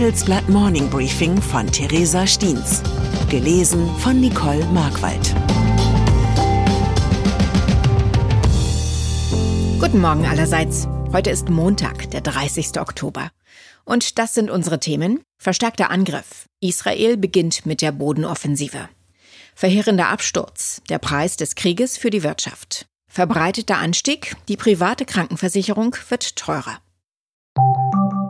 Handelsblatt Morning Briefing von Theresa Stiens. Gelesen von Nicole Markwald. Guten Morgen allerseits. Heute ist Montag, der 30. Oktober. Und das sind unsere Themen. Verstärkter Angriff. Israel beginnt mit der Bodenoffensive. Verheerender Absturz. Der Preis des Krieges für die Wirtschaft. Verbreiteter Anstieg. Die private Krankenversicherung wird teurer.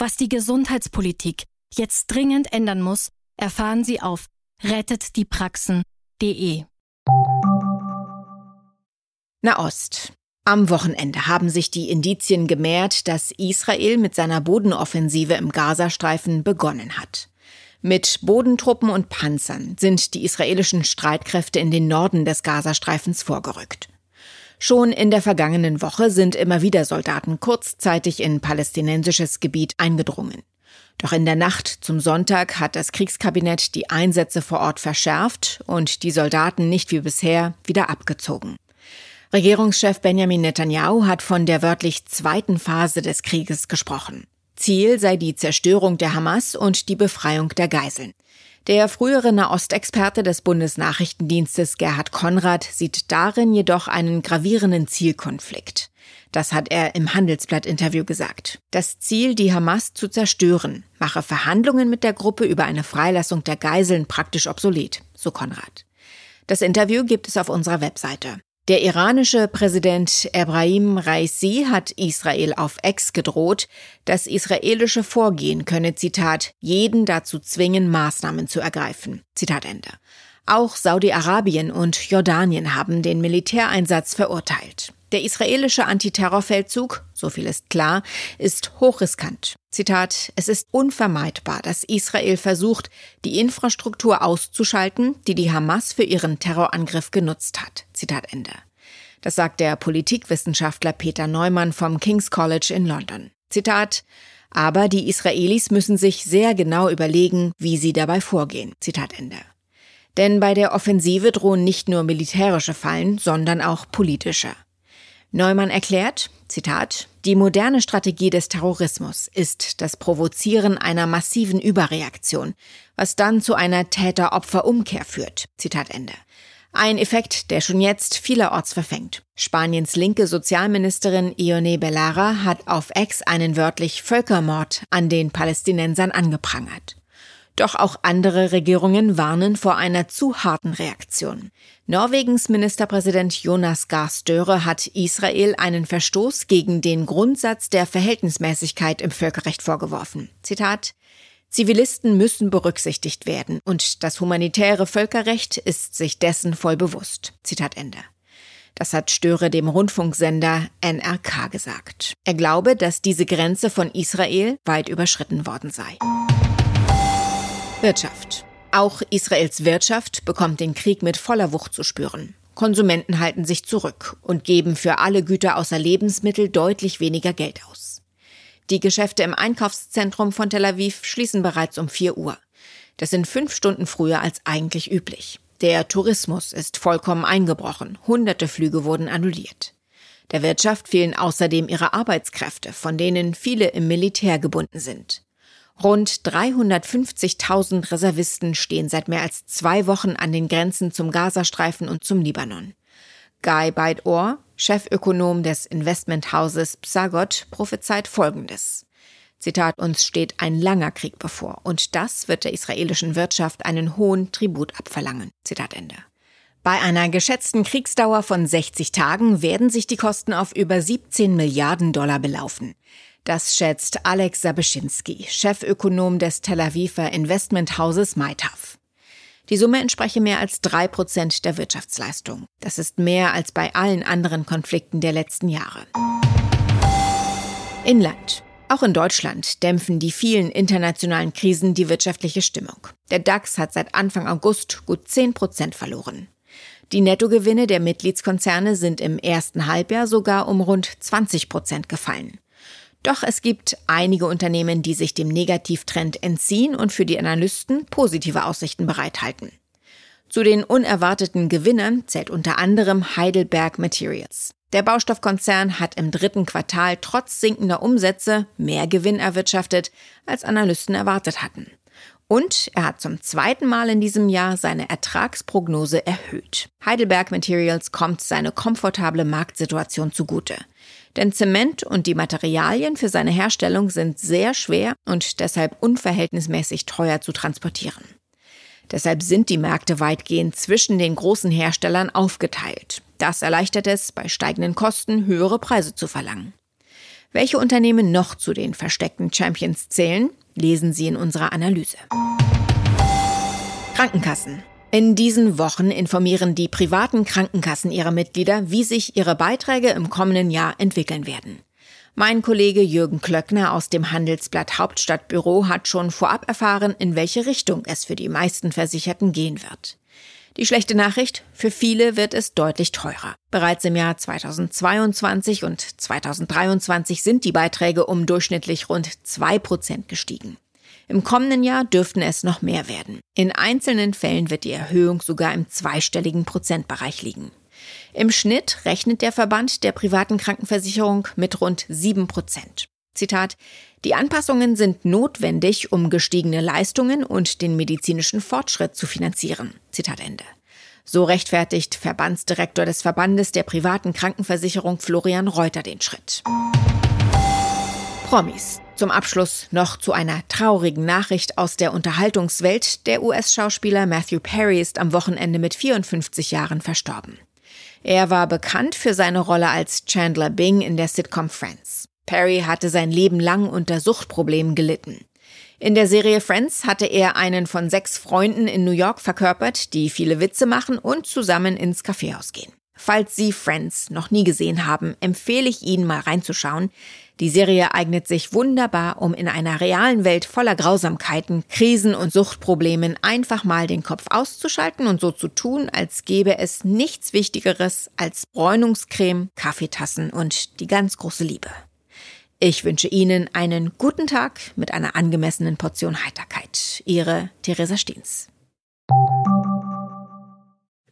Was die Gesundheitspolitik jetzt dringend ändern muss, erfahren Sie auf rettetdiepraxen.de. Nahost. Am Wochenende haben sich die Indizien gemehrt, dass Israel mit seiner Bodenoffensive im Gazastreifen begonnen hat. Mit Bodentruppen und Panzern sind die israelischen Streitkräfte in den Norden des Gazastreifens vorgerückt. Schon in der vergangenen Woche sind immer wieder Soldaten kurzzeitig in palästinensisches Gebiet eingedrungen. Doch in der Nacht zum Sonntag hat das Kriegskabinett die Einsätze vor Ort verschärft und die Soldaten nicht wie bisher wieder abgezogen. Regierungschef Benjamin Netanyahu hat von der wörtlich zweiten Phase des Krieges gesprochen. Ziel sei die Zerstörung der Hamas und die Befreiung der Geiseln. Der frühere Nahostexperte des Bundesnachrichtendienstes Gerhard Konrad sieht darin jedoch einen gravierenden Zielkonflikt. Das hat er im Handelsblatt-Interview gesagt. Das Ziel, die Hamas zu zerstören, mache Verhandlungen mit der Gruppe über eine Freilassung der Geiseln praktisch obsolet, so Konrad. Das Interview gibt es auf unserer Webseite. Der iranische Präsident Ebrahim Raisi hat Israel auf Ex gedroht, das israelische Vorgehen könne, Zitat, jeden dazu zwingen, Maßnahmen zu ergreifen. Zitat Ende. Auch Saudi-Arabien und Jordanien haben den Militäreinsatz verurteilt. Der israelische Antiterrorfeldzug, so viel ist klar, ist hochriskant. Zitat, es ist unvermeidbar, dass Israel versucht, die Infrastruktur auszuschalten, die die Hamas für ihren Terrorangriff genutzt hat. Zitat Ende. Das sagt der Politikwissenschaftler Peter Neumann vom King's College in London. Zitat, aber die Israelis müssen sich sehr genau überlegen, wie sie dabei vorgehen. Zitat Ende. Denn bei der Offensive drohen nicht nur militärische Fallen, sondern auch politische. Neumann erklärt, Zitat, die moderne Strategie des Terrorismus ist das Provozieren einer massiven Überreaktion, was dann zu einer Täter-Opfer-Umkehr führt. Zitat Ende. Ein Effekt, der schon jetzt vielerorts verfängt. Spaniens linke Sozialministerin Ione Bellara hat auf Ex einen wörtlich Völkermord an den Palästinensern angeprangert. Doch auch andere Regierungen warnen vor einer zu harten Reaktion. Norwegens Ministerpräsident Jonas Gahr Støre hat Israel einen Verstoß gegen den Grundsatz der Verhältnismäßigkeit im Völkerrecht vorgeworfen. Zitat Zivilisten müssen berücksichtigt werden und das humanitäre Völkerrecht ist sich dessen voll bewusst. Zitat Ende. Das hat Störe dem Rundfunksender NRK gesagt. Er glaube, dass diese Grenze von Israel weit überschritten worden sei. Wirtschaft. Auch Israels Wirtschaft bekommt den Krieg mit voller Wucht zu spüren. Konsumenten halten sich zurück und geben für alle Güter außer Lebensmittel deutlich weniger Geld aus. Die Geschäfte im Einkaufszentrum von Tel Aviv schließen bereits um 4 Uhr. Das sind fünf Stunden früher als eigentlich üblich. Der Tourismus ist vollkommen eingebrochen. Hunderte Flüge wurden annulliert. Der Wirtschaft fehlen außerdem ihre Arbeitskräfte, von denen viele im Militär gebunden sind. Rund 350.000 Reservisten stehen seit mehr als zwei Wochen an den Grenzen zum Gazastreifen und zum Libanon. Guy Beidor, Chefökonom des Investmenthauses Psagot, prophezeit Folgendes. Zitat, uns steht ein langer Krieg bevor und das wird der israelischen Wirtschaft einen hohen Tribut abverlangen. Zitat Ende. Bei einer geschätzten Kriegsdauer von 60 Tagen werden sich die Kosten auf über 17 Milliarden Dollar belaufen. Das schätzt Alex Sabeschinski, Chefökonom des Tel Aviver Investmenthauses Maitaf. Die Summe entspreche mehr als drei Prozent der Wirtschaftsleistung. Das ist mehr als bei allen anderen Konflikten der letzten Jahre. Inland. Auch in Deutschland dämpfen die vielen internationalen Krisen die wirtschaftliche Stimmung. Der DAX hat seit Anfang August gut 10 Prozent verloren. Die Nettogewinne der Mitgliedskonzerne sind im ersten Halbjahr sogar um rund 20 Prozent gefallen. Doch es gibt einige Unternehmen, die sich dem Negativtrend entziehen und für die Analysten positive Aussichten bereithalten. Zu den unerwarteten Gewinnern zählt unter anderem Heidelberg Materials. Der Baustoffkonzern hat im dritten Quartal trotz sinkender Umsätze mehr Gewinn erwirtschaftet, als Analysten erwartet hatten. Und er hat zum zweiten Mal in diesem Jahr seine Ertragsprognose erhöht. Heidelberg Materials kommt seine komfortable Marktsituation zugute. Denn Zement und die Materialien für seine Herstellung sind sehr schwer und deshalb unverhältnismäßig teuer zu transportieren. Deshalb sind die Märkte weitgehend zwischen den großen Herstellern aufgeteilt. Das erleichtert es, bei steigenden Kosten höhere Preise zu verlangen. Welche Unternehmen noch zu den versteckten Champions zählen, lesen Sie in unserer Analyse. Krankenkassen. In diesen Wochen informieren die privaten Krankenkassen ihre Mitglieder, wie sich ihre Beiträge im kommenden Jahr entwickeln werden. Mein Kollege Jürgen Klöckner aus dem Handelsblatt Hauptstadtbüro hat schon vorab erfahren, in welche Richtung es für die meisten Versicherten gehen wird. Die schlechte Nachricht, für viele wird es deutlich teurer. Bereits im Jahr 2022 und 2023 sind die Beiträge um durchschnittlich rund zwei Prozent gestiegen. Im kommenden Jahr dürften es noch mehr werden. In einzelnen Fällen wird die Erhöhung sogar im zweistelligen Prozentbereich liegen. Im Schnitt rechnet der Verband der privaten Krankenversicherung mit rund sieben Prozent. Zitat, die Anpassungen sind notwendig, um gestiegene Leistungen und den medizinischen Fortschritt zu finanzieren. Zitat Ende. So rechtfertigt Verbandsdirektor des Verbandes der privaten Krankenversicherung Florian Reuter den Schritt. Promis. Zum Abschluss noch zu einer traurigen Nachricht aus der Unterhaltungswelt. Der US-Schauspieler Matthew Perry ist am Wochenende mit 54 Jahren verstorben. Er war bekannt für seine Rolle als Chandler Bing in der Sitcom Friends. Perry hatte sein Leben lang unter Suchtproblemen gelitten. In der Serie Friends hatte er einen von sechs Freunden in New York verkörpert, die viele Witze machen und zusammen ins Kaffeehaus gehen. Falls Sie Friends noch nie gesehen haben, empfehle ich Ihnen mal reinzuschauen. Die Serie eignet sich wunderbar, um in einer realen Welt voller Grausamkeiten, Krisen und Suchtproblemen einfach mal den Kopf auszuschalten und so zu tun, als gäbe es nichts Wichtigeres als Bräunungscreme, Kaffeetassen und die ganz große Liebe. Ich wünsche Ihnen einen guten Tag mit einer angemessenen Portion Heiterkeit. Ihre Theresa Steens.